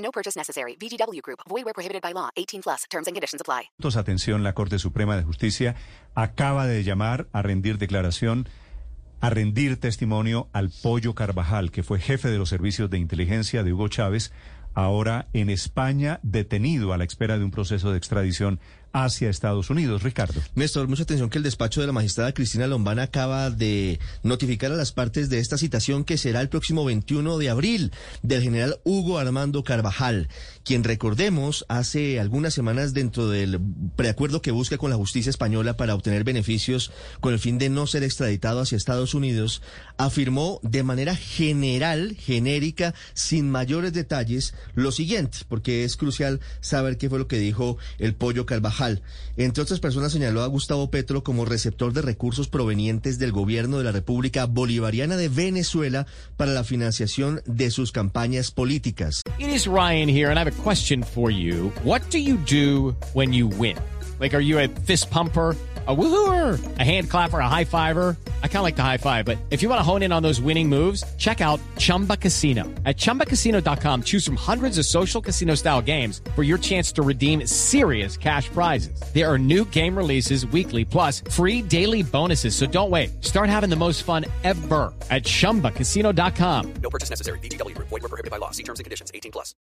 No purchase necessary. VGW Group. Void where prohibited by law. 18 plus. Terms and conditions apply. Atención, la Corte Suprema de Justicia acaba de llamar a rendir declaración, a rendir testimonio al Pollo Carvajal, que fue jefe de los servicios de inteligencia de Hugo Chávez, ahora en España, detenido a la espera de un proceso de extradición hacia Estados Unidos. Ricardo. Néstor, mucha atención que el despacho de la magistrada Cristina Lombana acaba de notificar a las partes de esta citación que será el próximo 21 de abril del general Hugo Armando Carvajal, quien recordemos hace algunas semanas dentro del preacuerdo que busca con la justicia española para obtener beneficios con el fin de no ser extraditado hacia Estados Unidos, afirmó de manera general, genérica, sin mayores detalles, lo siguiente, porque es crucial saber qué fue lo que dijo el pollo Carvajal. Entre otras personas señaló a Gustavo Petro como receptor de recursos provenientes del gobierno de la República Bolivariana de Venezuela para la financiación de sus campañas políticas. It is Ryan here and I have a question for you. What do you do when you win? Like are you a fist pumper? a woohooer, a hand clapper, a high fiver. I kind of like the high five, but if you want to hone in on those winning moves, check out Chumba Casino. At ChumbaCasino.com, choose from hundreds of social casino style games for your chance to redeem serious cash prizes. There are new game releases weekly, plus free daily bonuses. So don't wait. Start having the most fun ever at ChumbaCasino.com. No purchase necessary. BGW. Void were prohibited by law. See terms and conditions. 18 plus.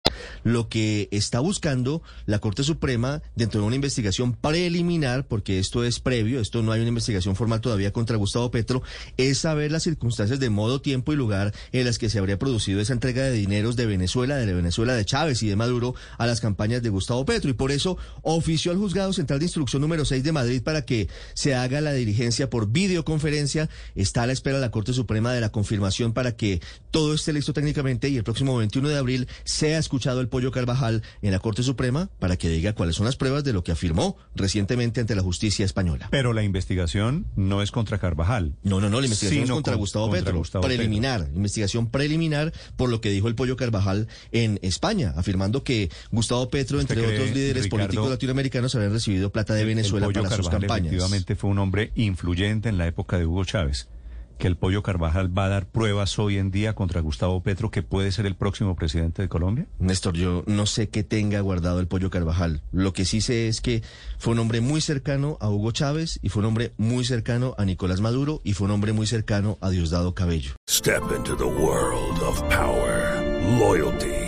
Lo que está buscando la Corte Suprema dentro de una investigación preliminar, porque esto es previo, esto no hay una investigación formal todavía contra Gustavo Petro, es saber las circunstancias de modo, tiempo y lugar en las que se habría producido esa entrega de dineros de Venezuela, de la Venezuela de Chávez y de Maduro a las campañas de Gustavo Petro. Y por eso ofició al Juzgado Central de Instrucción número 6 de Madrid para que se haga la diligencia por videoconferencia. Está a la espera la Corte Suprema de la confirmación para que todo esté listo técnicamente y el próximo 21 de abril sea escuchado el Pollo Carvajal en la Corte Suprema para que diga cuáles son las pruebas de lo que afirmó recientemente ante la justicia española. Pero la investigación no es contra Carvajal. No, no, no, la investigación es contra con- Gustavo contra Petro. Gustavo preliminar, investigación preliminar por lo que dijo el Pollo Carvajal en España, afirmando que Gustavo Petro, ¿Usted entre cree, otros líderes Ricardo, políticos latinoamericanos, habían recibido plata de El- Venezuela el Pollo para sus campañas. efectivamente fue un hombre influyente en la época de Hugo Chávez. Que el Pollo Carvajal va a dar pruebas hoy en día contra Gustavo Petro, que puede ser el próximo presidente de Colombia. Néstor, yo no sé qué tenga guardado el Pollo Carvajal. Lo que sí sé es que fue un hombre muy cercano a Hugo Chávez y fue un hombre muy cercano a Nicolás Maduro y fue un hombre muy cercano a Diosdado Cabello. Step into the world of power, loyalty,